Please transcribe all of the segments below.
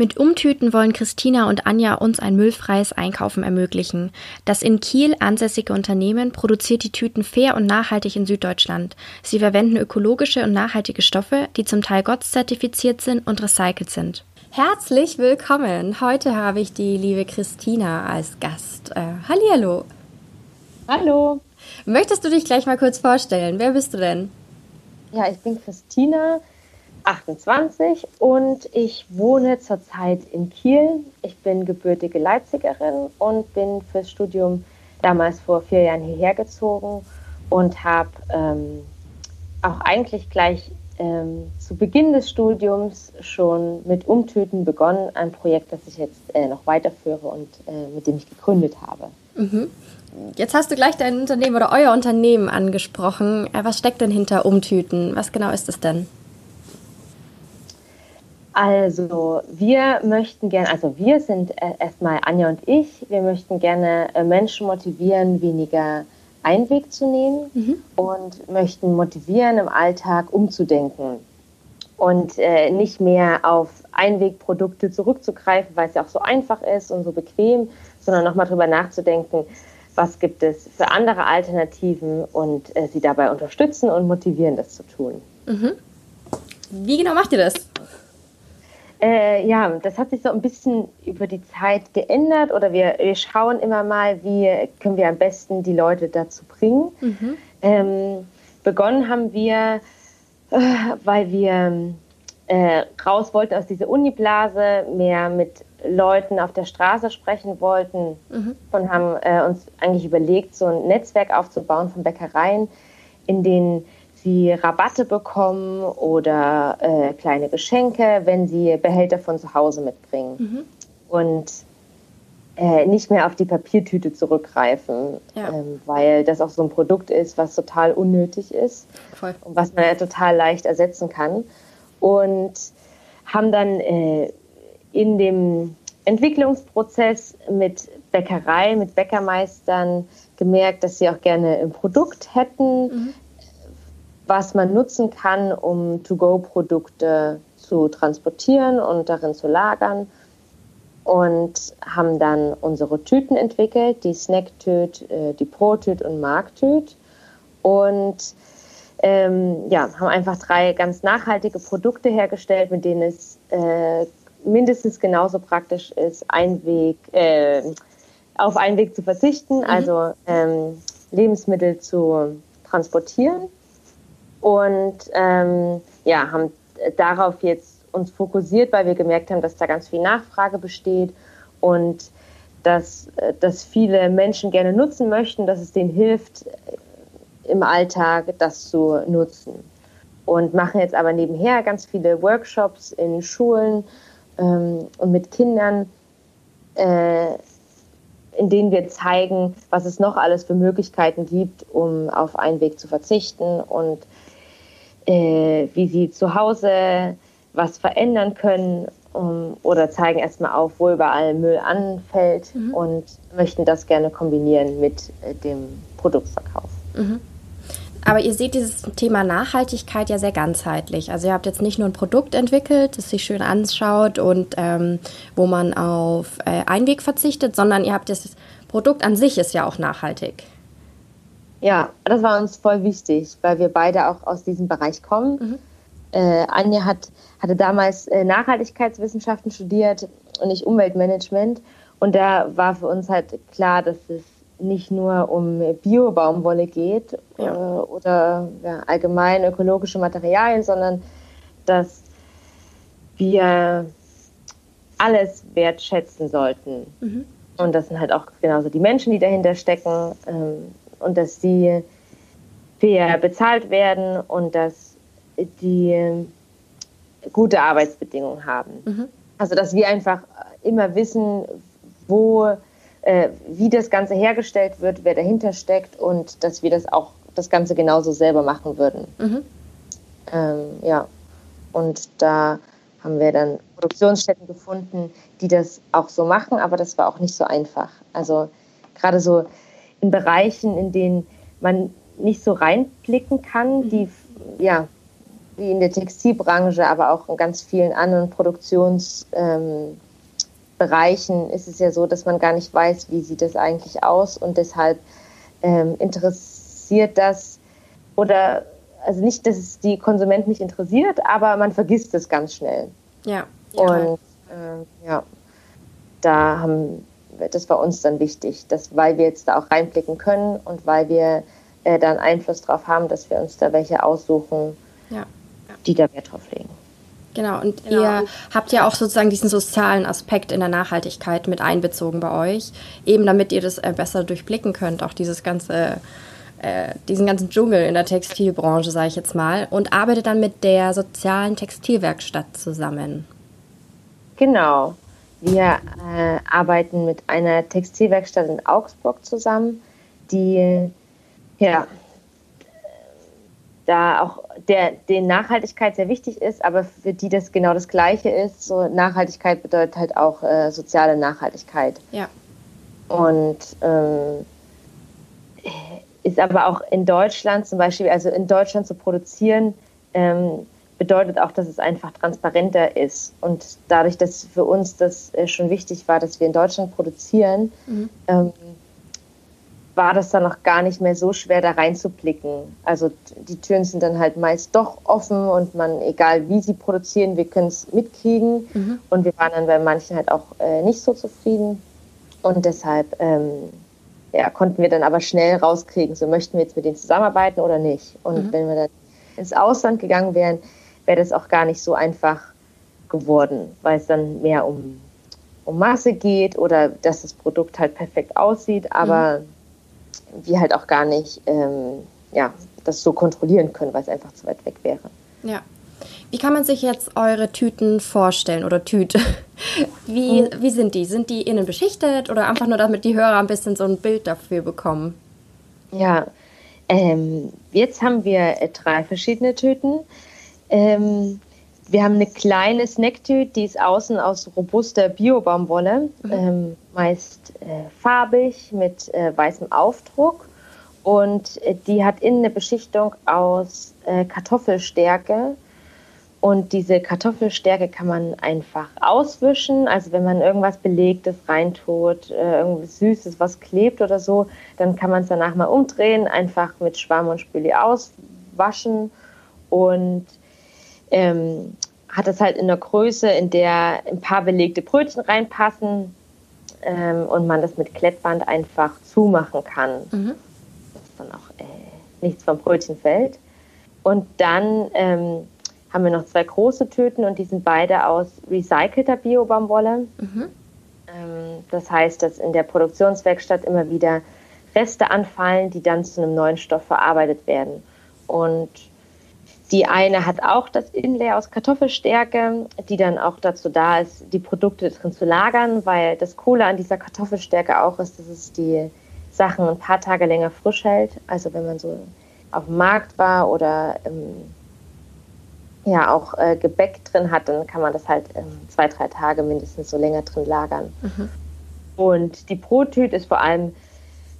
Mit Umtüten wollen Christina und Anja uns ein müllfreies Einkaufen ermöglichen. Das in Kiel ansässige Unternehmen produziert die Tüten fair und nachhaltig in Süddeutschland. Sie verwenden ökologische und nachhaltige Stoffe, die zum Teil GOTS-zertifiziert sind und recycelt sind. Herzlich willkommen. Heute habe ich die liebe Christina als Gast. Äh, hallihallo. Hallo. Möchtest du dich gleich mal kurz vorstellen? Wer bist du denn? Ja, ich bin Christina. 28 und ich wohne zurzeit in Kiel. Ich bin gebürtige Leipzigerin und bin fürs Studium damals vor vier Jahren hierher gezogen und habe ähm, auch eigentlich gleich ähm, zu Beginn des Studiums schon mit Umtüten begonnen, ein Projekt, das ich jetzt äh, noch weiterführe und äh, mit dem ich gegründet habe. Mhm. Jetzt hast du gleich dein Unternehmen oder euer Unternehmen angesprochen. Äh, was steckt denn hinter Umtüten? Was genau ist es denn? Also wir möchten gerne, also wir sind äh, erstmal Anja und ich, wir möchten gerne äh, Menschen motivieren, weniger Einweg zu nehmen mhm. und möchten motivieren, im Alltag umzudenken und äh, nicht mehr auf Einwegprodukte zurückzugreifen, weil es ja auch so einfach ist und so bequem, sondern nochmal drüber nachzudenken, was gibt es für andere Alternativen und äh, sie dabei unterstützen und motivieren, das zu tun. Mhm. Wie genau macht ihr das? Äh, ja, das hat sich so ein bisschen über die Zeit geändert oder wir, wir schauen immer mal, wie können wir am besten die Leute dazu bringen. Mhm. Ähm, begonnen haben wir, äh, weil wir äh, raus wollten aus dieser Uniblase, mehr mit Leuten auf der Straße sprechen wollten mhm. und haben äh, uns eigentlich überlegt, so ein Netzwerk aufzubauen von Bäckereien, in denen sie Rabatte bekommen oder äh, kleine Geschenke, wenn sie Behälter von zu Hause mitbringen. Mhm. Und äh, nicht mehr auf die Papiertüte zurückgreifen, ja. ähm, weil das auch so ein Produkt ist, was total unnötig ist Voll. und was man ja total leicht ersetzen kann. Und haben dann äh, in dem Entwicklungsprozess mit Bäckerei, mit Bäckermeistern gemerkt, dass sie auch gerne ein Produkt hätten, mhm was man nutzen kann, um To-Go-Produkte zu transportieren und darin zu lagern. Und haben dann unsere Tüten entwickelt, die Snacktüt, äh, die Pro-Tüt und Marktüt. Und ähm, ja, haben einfach drei ganz nachhaltige Produkte hergestellt, mit denen es äh, mindestens genauso praktisch ist, Einweg, äh, auf Einweg zu verzichten, mhm. also ähm, Lebensmittel zu transportieren und ähm, ja, haben darauf jetzt uns fokussiert, weil wir gemerkt haben, dass da ganz viel Nachfrage besteht und dass, dass viele Menschen gerne nutzen möchten, dass es denen hilft, im Alltag das zu nutzen. Und machen jetzt aber nebenher ganz viele Workshops in Schulen ähm, und mit Kindern, äh, in denen wir zeigen, was es noch alles für Möglichkeiten gibt, um auf Einweg zu verzichten und äh, wie sie zu Hause was verändern können um, oder zeigen erstmal auf, wo überall Müll anfällt mhm. und möchten das gerne kombinieren mit äh, dem Produktverkauf. Mhm. Aber ihr seht dieses Thema Nachhaltigkeit ja sehr ganzheitlich. Also ihr habt jetzt nicht nur ein Produkt entwickelt, das sich schön anschaut und ähm, wo man auf äh, Einweg verzichtet, sondern ihr habt das Produkt an sich ist ja auch nachhaltig. Ja, das war uns voll wichtig, weil wir beide auch aus diesem Bereich kommen. Mhm. Äh, Anja hat, hatte damals äh, Nachhaltigkeitswissenschaften studiert und ich Umweltmanagement. Und da war für uns halt klar, dass es nicht nur um Bio-Baumwolle geht ja. äh, oder ja, allgemein ökologische Materialien, sondern dass wir alles wertschätzen sollten. Mhm. Und das sind halt auch genauso die Menschen, die dahinter stecken. Ähm, und dass sie fair bezahlt werden und dass die gute Arbeitsbedingungen haben. Mhm. Also dass wir einfach immer wissen, wo äh, wie das Ganze hergestellt wird, wer dahinter steckt und dass wir das auch das Ganze genauso selber machen würden. Mhm. Ähm, ja, und da haben wir dann Produktionsstätten gefunden, die das auch so machen, aber das war auch nicht so einfach. Also gerade so in Bereichen, in denen man nicht so reinblicken kann, die ja wie in der Textilbranche, aber auch in ganz vielen anderen Produktionsbereichen ähm, ist es ja so, dass man gar nicht weiß, wie sieht das eigentlich aus und deshalb ähm, interessiert das oder also nicht, dass es die Konsumenten nicht interessiert, aber man vergisst es ganz schnell. Ja. ja. Und äh, ja, da haben das war uns dann wichtig, dass weil wir jetzt da auch reinblicken können und weil wir äh, dann Einfluss darauf haben, dass wir uns da welche aussuchen, ja. die da Wert drauf legen. Genau, und genau. ihr habt ja auch sozusagen diesen sozialen Aspekt in der Nachhaltigkeit mit einbezogen bei euch, eben damit ihr das äh, besser durchblicken könnt, auch dieses ganze, äh, diesen ganzen Dschungel in der Textilbranche, sage ich jetzt mal, und arbeitet dann mit der sozialen Textilwerkstatt zusammen. Genau, wir äh, arbeiten mit einer Textilwerkstatt in Augsburg zusammen, die ja da auch der, den Nachhaltigkeit sehr wichtig ist, aber für die das genau das Gleiche ist. So Nachhaltigkeit bedeutet halt auch äh, soziale Nachhaltigkeit. Ja. Und ähm, ist aber auch in Deutschland zum Beispiel, also in Deutschland zu produzieren, ähm, bedeutet auch, dass es einfach transparenter ist. Und dadurch, dass für uns das äh, schon wichtig war, dass wir in Deutschland produzieren, mhm. ähm, war das dann noch gar nicht mehr so schwer, da reinzublicken. Also die Türen sind dann halt meist doch offen und man, egal wie sie produzieren, wir können es mitkriegen. Mhm. Und wir waren dann bei manchen halt auch äh, nicht so zufrieden. Und deshalb ähm, ja, konnten wir dann aber schnell rauskriegen, so möchten wir jetzt mit denen zusammenarbeiten oder nicht. Und mhm. wenn wir dann ins Ausland gegangen wären, wäre das auch gar nicht so einfach geworden, weil es dann mehr um, um Masse geht oder dass das Produkt halt perfekt aussieht, aber mhm. wir halt auch gar nicht ähm, ja, das so kontrollieren können, weil es einfach zu weit weg wäre. Ja. Wie kann man sich jetzt eure Tüten vorstellen oder Tüte? Wie, mhm. wie sind die? Sind die innen beschichtet oder einfach nur, damit die Hörer ein bisschen so ein Bild dafür bekommen? Ja, ähm, jetzt haben wir äh, drei verschiedene Tüten. Ähm, wir haben eine kleine Snacktüte, die ist außen aus robuster Biobaumwolle, mhm. ähm, meist äh, farbig mit äh, weißem Aufdruck. Und äh, die hat innen eine Beschichtung aus äh, Kartoffelstärke. Und diese Kartoffelstärke kann man einfach auswischen. Also wenn man irgendwas Belegtes reintut, äh, irgendwas Süßes, was klebt oder so, dann kann man es danach mal umdrehen, einfach mit Schwamm und Spüli auswaschen. Und ähm, hat es halt in der Größe, in der ein paar belegte Brötchen reinpassen ähm, und man das mit Klettband einfach zumachen kann. Mhm. Dass dann auch äh, nichts vom Brötchen fällt. Und dann ähm, haben wir noch zwei große Tüten und die sind beide aus recycelter Biobaumwolle. Mhm. Ähm, das heißt, dass in der Produktionswerkstatt immer wieder Reste anfallen, die dann zu einem neuen Stoff verarbeitet werden. Und die eine hat auch das Inlay aus Kartoffelstärke, die dann auch dazu da ist, die Produkte drin zu lagern, weil das Coole an dieser Kartoffelstärke auch ist, dass es die Sachen ein paar Tage länger frisch hält. Also wenn man so auf dem Markt war oder ähm, ja auch äh, Gebäck drin hat, dann kann man das halt ähm, zwei, drei Tage mindestens so länger drin lagern. Mhm. Und die Brottüte ist vor allem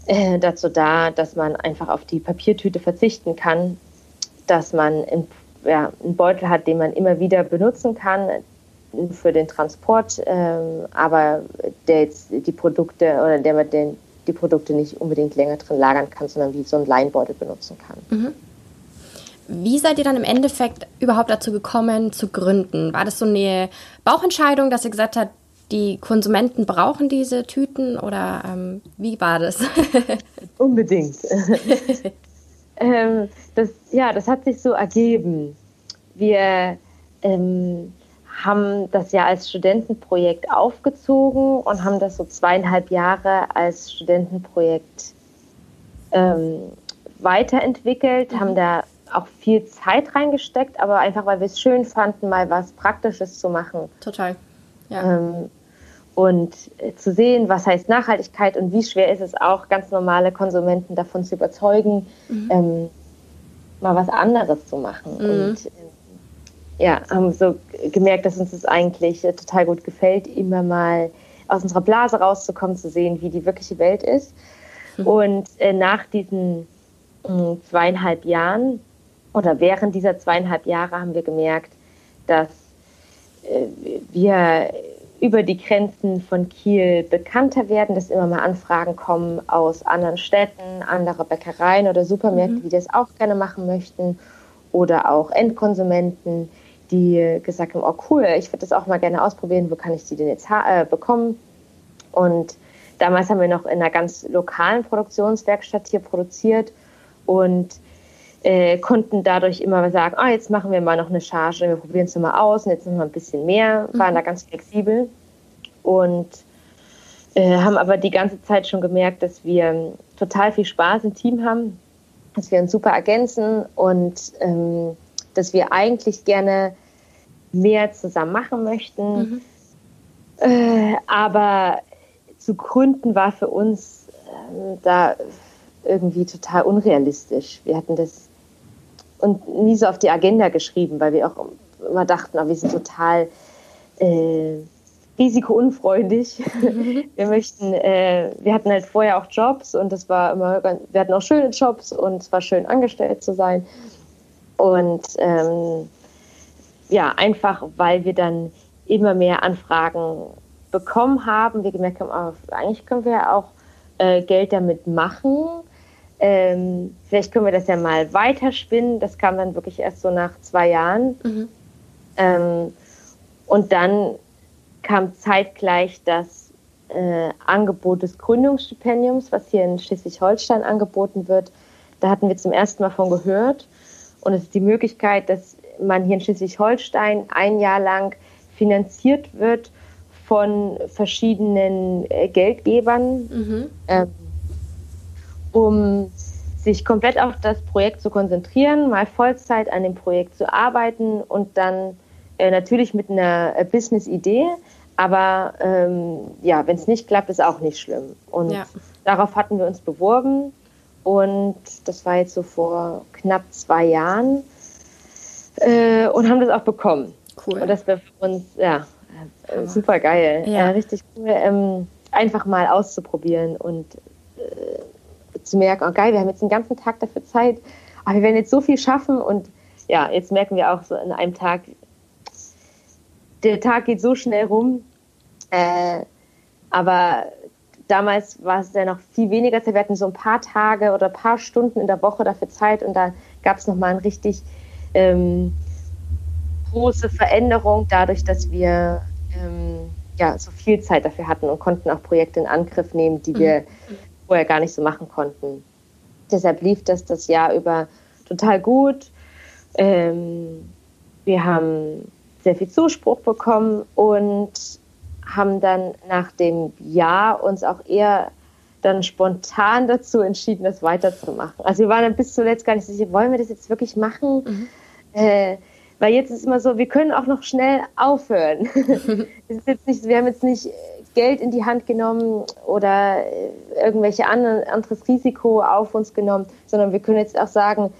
äh, dazu da, dass man einfach auf die Papiertüte verzichten kann dass man in, ja, einen Beutel hat, den man immer wieder benutzen kann für den Transport, ähm, aber der jetzt die Produkte oder der man den, die Produkte nicht unbedingt länger drin lagern kann, sondern wie so einen Leinbeutel benutzen kann. Mhm. Wie seid ihr dann im Endeffekt überhaupt dazu gekommen, zu gründen? War das so eine Bauchentscheidung, dass ihr gesagt habt, die Konsumenten brauchen diese Tüten oder ähm, wie war das? Unbedingt. ähm, das, ja, das hat sich so ergeben. Wir ähm, haben das ja als Studentenprojekt aufgezogen und haben das so zweieinhalb Jahre als Studentenprojekt ähm, weiterentwickelt, mhm. haben da auch viel Zeit reingesteckt, aber einfach, weil wir es schön fanden, mal was Praktisches zu machen. Total. Ja. Ähm, und äh, zu sehen, was heißt Nachhaltigkeit und wie schwer ist es auch, ganz normale Konsumenten davon zu überzeugen, mhm. ähm, mal was anderes zu machen. Mhm. Und äh, ja, haben so gemerkt, dass uns das eigentlich äh, total gut gefällt, immer mal aus unserer Blase rauszukommen, zu sehen, wie die wirkliche Welt ist. Mhm. Und äh, nach diesen mh, zweieinhalb Jahren oder während dieser zweieinhalb Jahre haben wir gemerkt, dass äh, wir über die Grenzen von Kiel bekannter werden, dass immer mal Anfragen kommen aus anderen Städten, anderer Bäckereien oder Supermärkte, mhm. die das auch gerne machen möchten oder auch Endkonsumenten, die gesagt haben, oh cool, ich würde das auch mal gerne ausprobieren, wo kann ich die denn jetzt äh, bekommen? Und damals haben wir noch in einer ganz lokalen Produktionswerkstatt hier produziert und äh, konnten dadurch immer sagen, ah, jetzt machen wir mal noch eine Charge, wir probieren es mal aus und jetzt noch mal ein bisschen mehr, waren mhm. da ganz flexibel und äh, haben aber die ganze Zeit schon gemerkt, dass wir total viel Spaß im Team haben, dass wir uns super ergänzen und ähm, dass wir eigentlich gerne mehr zusammen machen möchten. Mhm. Äh, aber zu gründen war für uns äh, da irgendwie total unrealistisch. Wir hatten das und nie so auf die Agenda geschrieben, weil wir auch immer dachten, oh, wir sind total äh, risikounfreundlich. wir möchten, äh, wir hatten halt vorher auch Jobs und das war immer, wir hatten auch schöne Jobs und es war schön angestellt zu sein. Und ähm, ja, einfach weil wir dann immer mehr Anfragen bekommen haben, wir gemerkt haben, oh, eigentlich können wir ja auch äh, Geld damit machen ähm, vielleicht können wir das ja mal weiterspinnen. Das kam dann wirklich erst so nach zwei Jahren. Mhm. Ähm, und dann kam zeitgleich das äh, Angebot des Gründungsstipendiums, was hier in Schleswig-Holstein angeboten wird. Da hatten wir zum ersten Mal von gehört. Und es ist die Möglichkeit, dass man hier in Schleswig-Holstein ein Jahr lang finanziert wird von verschiedenen äh, Geldgebern. Mhm. Ähm, um sich komplett auf das Projekt zu konzentrieren, mal Vollzeit an dem Projekt zu arbeiten und dann äh, natürlich mit einer äh, Business-Idee. Aber ähm, ja, wenn es nicht klappt, ist auch nicht schlimm. Und ja. darauf hatten wir uns beworben. Und das war jetzt so vor knapp zwei Jahren. Äh, und haben das auch bekommen. Cool. Und das war für uns, ja, äh, super geil. Ja. richtig cool, ähm, einfach mal auszuprobieren und äh, zu merken, oh geil, wir haben jetzt den ganzen Tag dafür Zeit, aber wir werden jetzt so viel schaffen und ja, jetzt merken wir auch so in einem Tag, der Tag geht so schnell rum, äh, aber damals war es ja noch viel weniger Zeit. Wir hatten so ein paar Tage oder ein paar Stunden in der Woche dafür Zeit und da gab es nochmal eine richtig ähm, große Veränderung dadurch, dass wir ähm, ja, so viel Zeit dafür hatten und konnten auch Projekte in Angriff nehmen, die wir mhm vorher gar nicht so machen konnten. Deshalb lief das das Jahr über total gut. Ähm, wir haben sehr viel Zuspruch bekommen und haben dann nach dem Jahr uns auch eher dann spontan dazu entschieden, das weiterzumachen. Also wir waren dann bis zuletzt gar nicht sicher, wollen wir das jetzt wirklich machen? Mhm. Äh, weil jetzt ist es immer so, wir können auch noch schnell aufhören. ist jetzt nicht, wir haben jetzt nicht Geld in die Hand genommen oder äh, irgendwelche anderen, anderes Risiko auf uns genommen, sondern wir können jetzt auch sagen,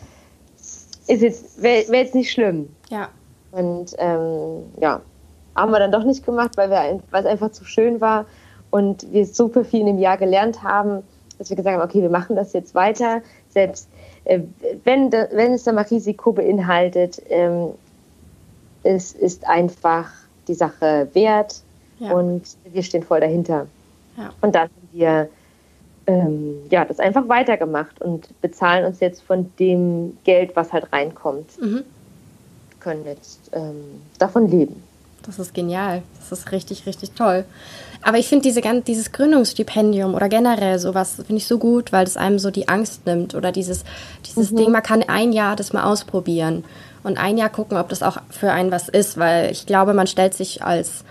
ist jetzt, wäre wär jetzt nicht schlimm. Ja. Und ähm, ja, haben wir dann doch nicht gemacht, weil, wir, weil es einfach zu schön war und wir super viel in dem Jahr gelernt haben, dass wir gesagt haben, okay, wir machen das jetzt weiter, selbst äh, wenn, wenn es dann mal Risiko beinhaltet, ähm, es ist einfach die Sache wert ja. Und wir stehen voll dahinter. Ja. Und dann haben wir ähm, ja, das einfach weitergemacht und bezahlen uns jetzt von dem Geld, was halt reinkommt. Mhm. Können jetzt ähm, davon leben. Das ist genial. Das ist richtig, richtig toll. Aber ich finde diese, dieses Gründungsstipendium oder generell sowas, finde ich so gut, weil es einem so die Angst nimmt oder dieses, dieses mhm. Ding, man kann ein Jahr das mal ausprobieren und ein Jahr gucken, ob das auch für einen was ist, weil ich glaube, man stellt sich als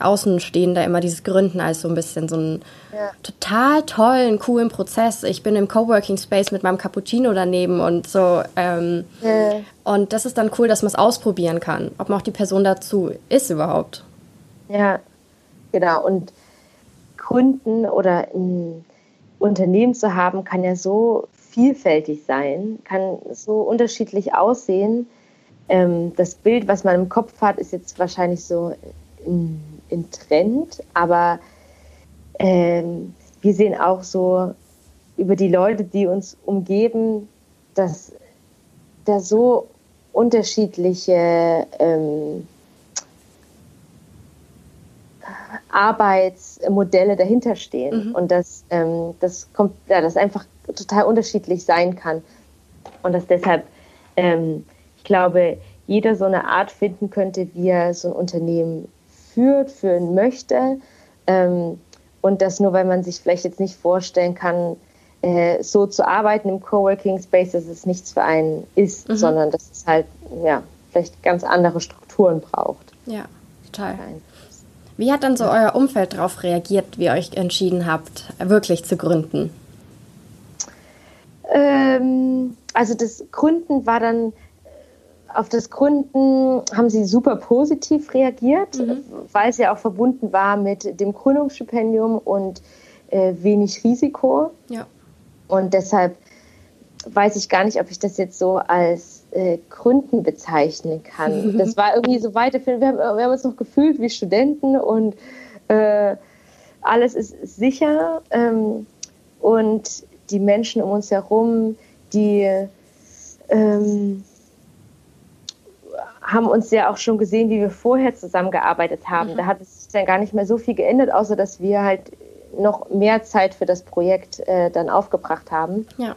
Außenstehender immer dieses Gründen als so ein bisschen so einen ja. total tollen, coolen Prozess. Ich bin im Coworking Space mit meinem Cappuccino daneben und so. Ähm, ja. Und das ist dann cool, dass man es ausprobieren kann, ob man auch die Person dazu ist überhaupt. Ja, Genau, und Kunden oder ein Unternehmen zu haben, kann ja so vielfältig sein, kann so unterschiedlich aussehen. Ähm, das Bild, was man im Kopf hat, ist jetzt wahrscheinlich so in Trend, aber ähm, wir sehen auch so über die Leute, die uns umgeben, dass da so unterschiedliche ähm, Arbeitsmodelle dahinter stehen mhm. und dass ähm, das kommt, ja, das einfach total unterschiedlich sein kann und dass deshalb, ähm, ich glaube, jeder so eine Art finden könnte, wie er so ein Unternehmen führt, führen möchte ähm, und das nur, weil man sich vielleicht jetzt nicht vorstellen kann, äh, so zu arbeiten im Coworking Space, dass es nichts für einen ist, mhm. sondern dass es halt ja vielleicht ganz andere Strukturen braucht. Ja, total. Wie hat dann so euer Umfeld darauf reagiert, wie ihr euch entschieden habt, wirklich zu gründen? Ähm, also das Gründen war dann, auf das Gründen haben sie super positiv reagiert, mhm. weil es ja auch verbunden war mit dem Gründungsstipendium und äh, wenig Risiko. Ja. Und deshalb weiß ich gar nicht, ob ich das jetzt so als äh, Gründen bezeichnen kann. Das war irgendwie so weiterführend. Wir haben, wir haben uns noch gefühlt wie Studenten und äh, alles ist sicher. Ähm, und die Menschen um uns herum, die ähm, haben uns ja auch schon gesehen, wie wir vorher zusammengearbeitet haben. Mhm. Da hat es sich dann gar nicht mehr so viel geändert, außer dass wir halt noch mehr Zeit für das Projekt äh, dann aufgebracht haben. Ja.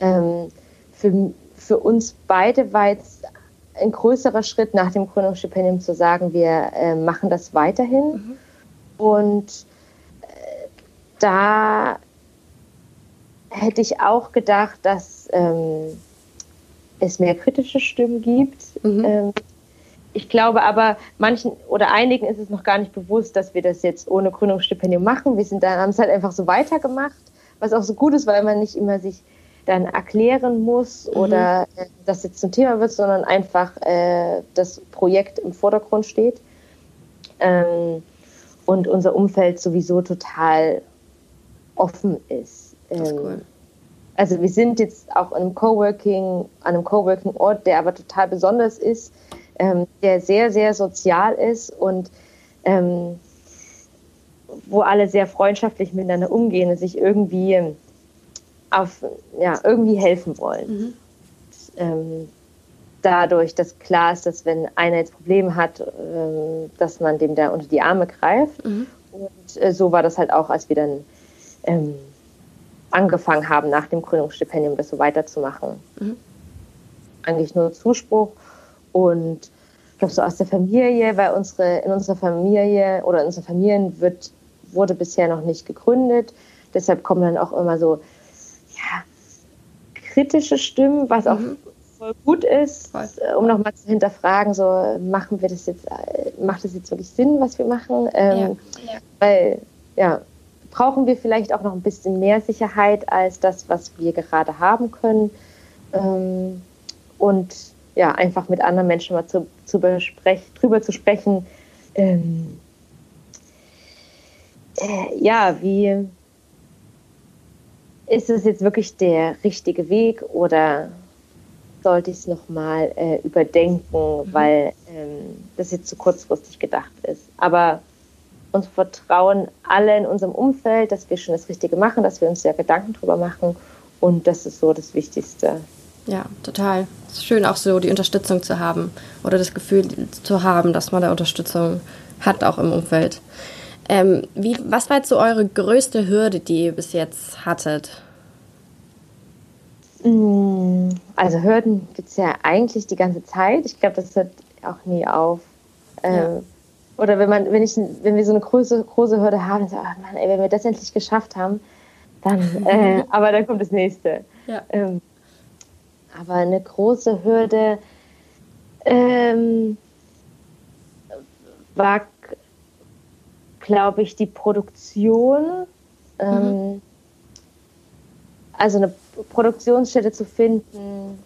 Ähm, für, für uns beide war jetzt ein größerer Schritt nach dem Gründungsstipendium zu sagen, wir äh, machen das weiterhin. Mhm. Und äh, da hätte ich auch gedacht, dass ähm, es mehr kritische Stimmen gibt. Mhm. Ähm, ich glaube aber, manchen oder einigen ist es noch gar nicht bewusst, dass wir das jetzt ohne Gründungsstipendium machen. Wir sind dann, haben es halt einfach so weitergemacht, was auch so gut ist, weil man nicht immer sich dann erklären muss mhm. oder äh, das jetzt zum Thema wird, sondern einfach äh, das Projekt im Vordergrund steht. Ähm, und unser Umfeld sowieso total offen ist. Ähm, ist cool. Also wir sind jetzt auch in einem Coworking, an einem Coworking-Ort, der aber total besonders ist, ähm, der sehr, sehr sozial ist und ähm, wo alle sehr freundschaftlich miteinander umgehen und sich irgendwie auf, ja, irgendwie helfen wollen. Mhm. Ähm, dadurch, dass klar ist, dass wenn einer jetzt Probleme hat, ähm, dass man dem da unter die Arme greift. Mhm. Und äh, so war das halt auch, als wir dann ähm, angefangen haben, nach dem Gründungsstipendium das so weiterzumachen. Mhm. Eigentlich nur Zuspruch und ich glaube so aus der Familie, weil unsere, in unserer Familie oder in unseren Familien wird, wurde bisher noch nicht gegründet. Deshalb kommen dann auch immer so ja, kritische Stimmen, was auch mhm. voll gut ist, voll. Äh, um nochmal zu hinterfragen, so machen wir das jetzt, äh, macht das jetzt wirklich Sinn, was wir machen? Ähm, ja. Ja. Weil, ja, brauchen wir vielleicht auch noch ein bisschen mehr Sicherheit als das, was wir gerade haben können. Ähm, und ja, einfach mit anderen Menschen mal zu, zu besprechen, drüber zu sprechen, ähm, äh, ja, wie, ist es jetzt wirklich der richtige Weg oder sollte ich es nochmal äh, überdenken, mhm. weil ähm, das jetzt zu kurzfristig gedacht ist. Aber uns vertrauen alle in unserem Umfeld, dass wir schon das Richtige machen, dass wir uns ja Gedanken drüber machen und das ist so das Wichtigste. Ja, total. Es ist schön auch so die Unterstützung zu haben oder das Gefühl zu haben, dass man da Unterstützung hat, auch im Umfeld. Ähm, wie, was war jetzt so eure größte Hürde, die ihr bis jetzt hattet? Mm, also Hürden gibt es ja eigentlich die ganze Zeit. Ich glaube, das hört auch nie auf. Ähm, ja. Oder wenn man, wenn ich, wenn wir so eine große, große Hürde haben, so, ach Mann, ey, wenn wir das endlich geschafft haben, dann, äh, aber dann kommt das nächste. Ja. Ähm, aber eine große Hürde ähm, war glaube ich, die Produktion, ähm, mhm. also eine Produktionsstätte zu finden,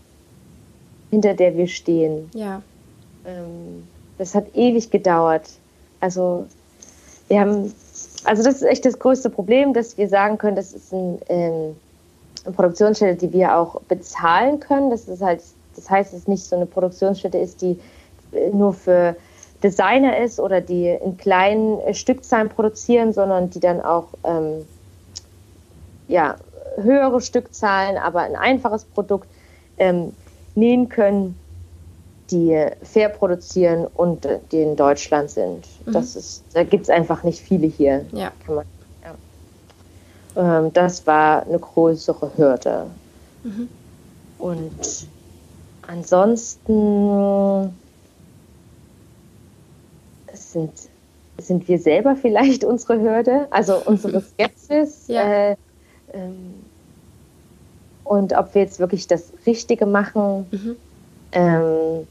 hinter der wir stehen. Ja. Ähm, das hat ewig gedauert. Also wir haben, also das ist echt das größte Problem, dass wir sagen können, das ist ein, ähm, eine Produktionsstätte, die wir auch bezahlen können. Das ist halt, das heißt, es nicht so eine Produktionsstätte ist, die äh, nur für Designer ist oder die in kleinen äh, Stückzahlen produzieren, sondern die dann auch ähm, ja, höhere Stückzahlen, aber ein einfaches Produkt ähm, nähen können, die fair produzieren und äh, die in Deutschland sind. Mhm. Das ist, da gibt es einfach nicht viele hier. Ja. Man, ja. Ähm, das war eine größere Hürde. Mhm. Und ansonsten sind, sind wir selber vielleicht unsere Hürde, also unsere Skepsis. Ja. Äh, ähm, und ob wir jetzt wirklich das Richtige machen. Mhm. Ähm,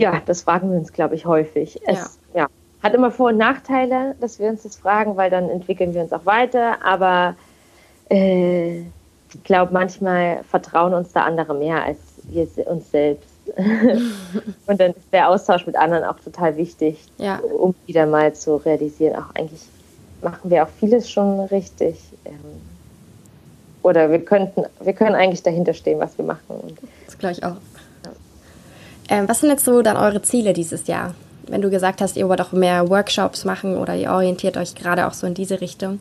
ja, das fragen wir uns, glaube ich, häufig. Es ja. ja. hat immer Vor- und Nachteile, dass wir uns das fragen, weil dann entwickeln wir uns auch weiter. Aber äh, ich glaube, manchmal vertrauen uns da andere mehr als wir uns selbst. und dann ist der Austausch mit anderen auch total wichtig, ja. um wieder mal zu realisieren, auch eigentlich machen wir auch vieles schon richtig. Ähm, oder wir könnten, wir können eigentlich dahinter stehen, was wir machen. Das glaube ich auch. Ähm, was sind jetzt so dann eure Ziele dieses Jahr? Wenn du gesagt hast, ihr wollt auch mehr Workshops machen oder ihr orientiert euch gerade auch so in diese Richtung.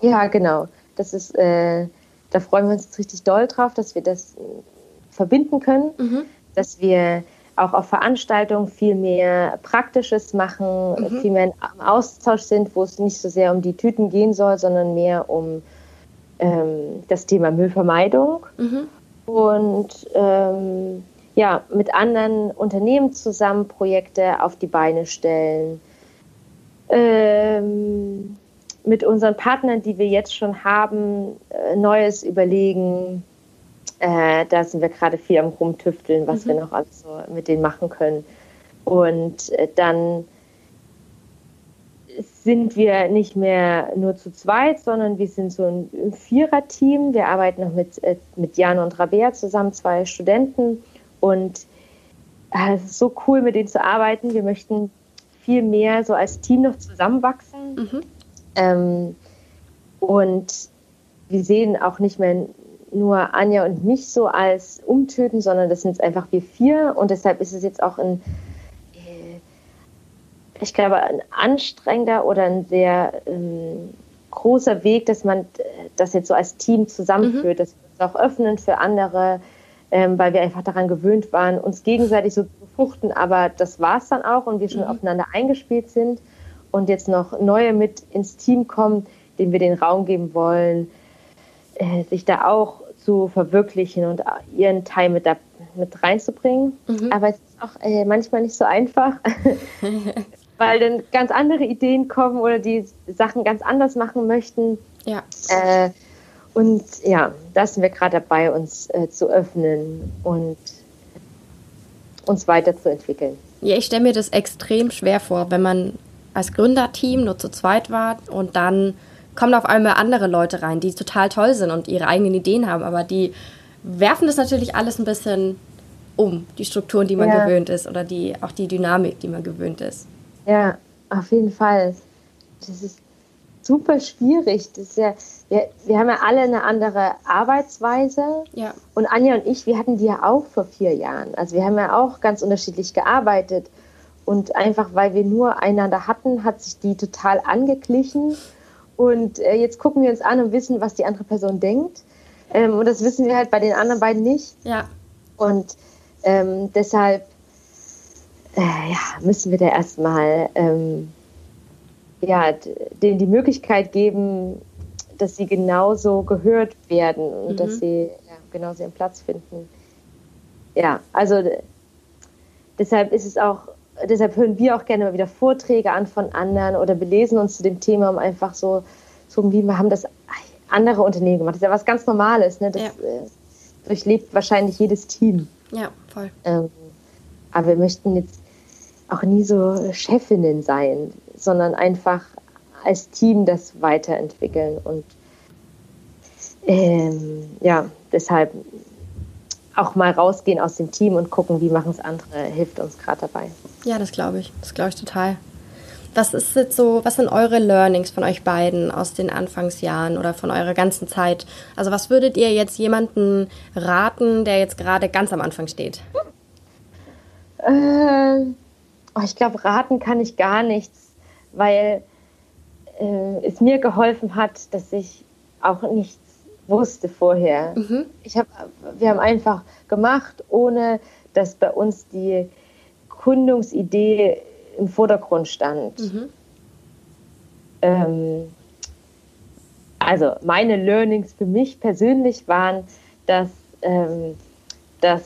Ja, genau. Das ist, äh, da freuen wir uns jetzt richtig doll drauf, dass wir das verbinden können, mhm. dass wir auch auf Veranstaltungen viel mehr Praktisches machen, mhm. viel mehr im Austausch sind, wo es nicht so sehr um die Tüten gehen soll, sondern mehr um ähm, das Thema Müllvermeidung mhm. und ähm, ja, mit anderen Unternehmen zusammen Projekte auf die Beine stellen. Ähm, mit unseren Partnern, die wir jetzt schon haben, äh, Neues überlegen. Äh, da sind wir gerade viel am Rumtüfteln, was mhm. wir noch alles so mit denen machen können. Und äh, dann sind wir nicht mehr nur zu zweit, sondern wir sind so ein Vierer-Team. Wir arbeiten noch mit, äh, mit Jan und Rabea zusammen, zwei Studenten. Und äh, es ist so cool, mit denen zu arbeiten. Wir möchten viel mehr so als Team noch zusammenwachsen. Mhm. Ähm, und wir sehen auch nicht mehr nur Anja und mich so als Umtöten, sondern das sind einfach wir vier. Und deshalb ist es jetzt auch ein ich glaube, ein anstrengender oder ein sehr ähm, großer Weg, dass man das jetzt so als Team zusammenführt, mhm. dass wir uns auch öffnen für andere, ähm, weil wir einfach daran gewöhnt waren, uns gegenseitig so zu befruchten. Aber das war es dann auch und wir schon mhm. aufeinander eingespielt sind und jetzt noch neue mit ins Team kommen, denen wir den Raum geben wollen, äh, sich da auch zu verwirklichen und ihren Teil mit, da, mit reinzubringen. Mhm. Aber es ist auch äh, manchmal nicht so einfach. weil dann ganz andere Ideen kommen oder die Sachen ganz anders machen möchten. Ja. Äh, und ja, da sind wir gerade dabei, uns äh, zu öffnen und uns weiterzuentwickeln. Ja, ich stelle mir das extrem schwer vor, wenn man als Gründerteam nur zu zweit war und dann kommen auf einmal andere Leute rein, die total toll sind und ihre eigenen Ideen haben, aber die werfen das natürlich alles ein bisschen um, die Strukturen, die man ja. gewöhnt ist oder die, auch die Dynamik, die man gewöhnt ist. Ja, auf jeden Fall. Das ist super schwierig. Das ist ja, wir, wir haben ja alle eine andere Arbeitsweise. Ja. Und Anja und ich, wir hatten die ja auch vor vier Jahren. Also wir haben ja auch ganz unterschiedlich gearbeitet. Und einfach weil wir nur einander hatten, hat sich die total angeglichen. Und äh, jetzt gucken wir uns an und wissen, was die andere Person denkt. Ähm, und das wissen wir halt bei den anderen beiden nicht. Ja. Und ähm, deshalb äh, ja, müssen wir da erstmal ähm, ja, denen die Möglichkeit geben, dass sie genauso gehört werden und mhm. dass sie ja, genauso ihren Platz finden. Ja, also deshalb ist es auch, deshalb hören wir auch gerne mal wieder Vorträge an von anderen oder belesen uns zu dem Thema, um einfach so, so wie wir haben das andere Unternehmen gemacht. Das ist ja was ganz Normales, ne? Das ja. äh, durchlebt wahrscheinlich jedes Team. Ja, voll. Ähm, aber wir möchten jetzt auch nie so Chefinnen sein, sondern einfach als Team das weiterentwickeln. Und ähm, ja, deshalb auch mal rausgehen aus dem Team und gucken, wie machen es andere, hilft uns gerade dabei. Ja, das glaube ich. Das glaube ich total. Was ist jetzt so, was sind eure Learnings von euch beiden aus den Anfangsjahren oder von eurer ganzen Zeit? Also was würdet ihr jetzt jemanden raten, der jetzt gerade ganz am Anfang steht? Äh, oh, ich glaube, raten kann ich gar nichts, weil äh, es mir geholfen hat, dass ich auch nichts wusste vorher. Mhm. Ich hab, wir haben einfach gemacht, ohne dass bei uns die Gründungsidee im Vordergrund stand. Mhm. Ähm, also meine Learnings für mich persönlich waren, dass, ähm, dass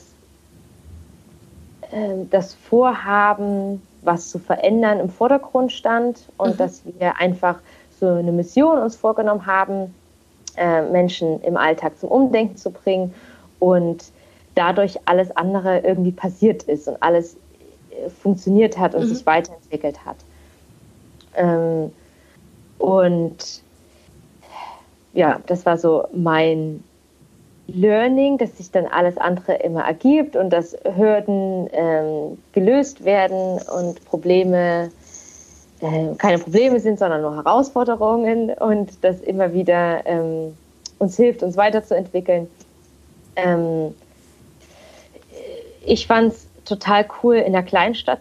äh, das Vorhaben, was zu verändern, im Vordergrund stand und mhm. dass wir einfach so eine Mission uns vorgenommen haben, äh, Menschen im Alltag zum Umdenken zu bringen und dadurch alles andere irgendwie passiert ist und alles äh, funktioniert hat und mhm. sich weiterentwickelt hat. Ähm, und ja, das war so mein Learning, dass sich dann alles andere immer ergibt und dass Hürden ähm, gelöst werden und Probleme äh, keine Probleme sind, sondern nur Herausforderungen und das immer wieder ähm, uns hilft, uns weiterzuentwickeln. Ähm, ich fand es total cool, in der Kleinstadt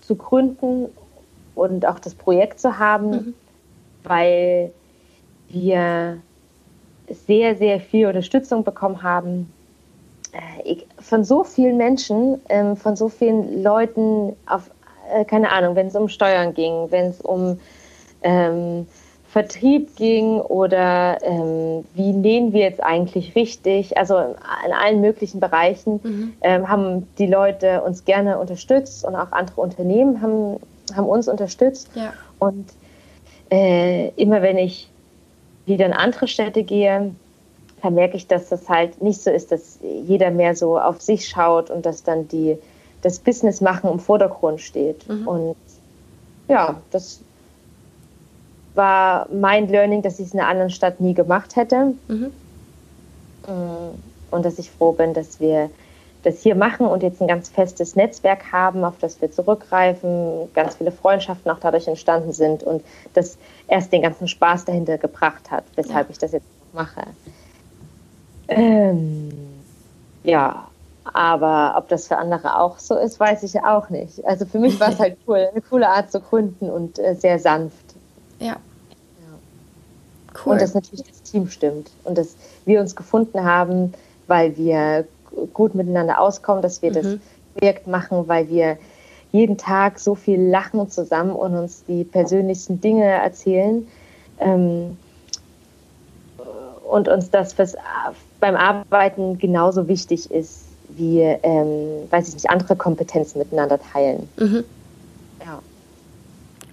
zu gründen und auch das Projekt zu haben, mhm. weil wir sehr, sehr viel Unterstützung bekommen haben äh, von so vielen Menschen, ähm, von so vielen Leuten auf, äh, keine Ahnung, wenn es um Steuern ging, wenn es um ähm, Vertrieb ging oder ähm, wie nähen wir jetzt eigentlich richtig, also in allen möglichen Bereichen mhm. ähm, haben die Leute uns gerne unterstützt und auch andere Unternehmen haben, haben uns unterstützt. Ja. Und äh, immer wenn ich wieder in andere Städte gehe, dann merke ich, dass das halt nicht so ist, dass jeder mehr so auf sich schaut und dass dann die, das Business machen im Vordergrund steht. Mhm. Und ja, das war mein Learning, dass ich es in einer anderen Stadt nie gemacht hätte. Mhm. Mm, und dass ich froh bin, dass wir das hier machen und jetzt ein ganz festes Netzwerk haben, auf das wir zurückgreifen, ganz viele Freundschaften auch dadurch entstanden sind und das erst den ganzen Spaß dahinter gebracht hat, weshalb ja. ich das jetzt mache. Ähm, ja, aber ob das für andere auch so ist, weiß ich ja auch nicht. Also für mich war es halt cool, eine coole Art zu gründen und äh, sehr sanft. Ja. Cool. Und dass natürlich das Team stimmt und dass wir uns gefunden haben, weil wir gut miteinander auskommen, dass wir mhm. das Projekt machen, weil wir jeden Tag so viel lachen zusammen und uns die persönlichsten Dinge erzählen ähm, und uns das fürs, beim Arbeiten genauso wichtig ist, wie, ähm, weiß ich nicht, andere Kompetenzen miteinander teilen. Mhm. Ja.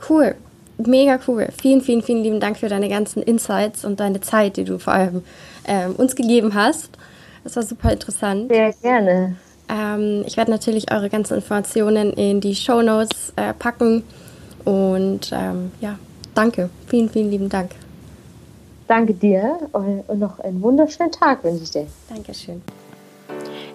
Cool mega cool. Vielen, vielen, vielen lieben Dank für deine ganzen Insights und deine Zeit, die du vor allem ähm, uns gegeben hast. Das war super interessant. Sehr gerne. Ähm, ich werde natürlich eure ganzen Informationen in die Show Notes äh, packen. Und ähm, ja, danke. Vielen, vielen lieben Dank. Danke dir und noch einen wunderschönen Tag wünsche ich dir. Dankeschön.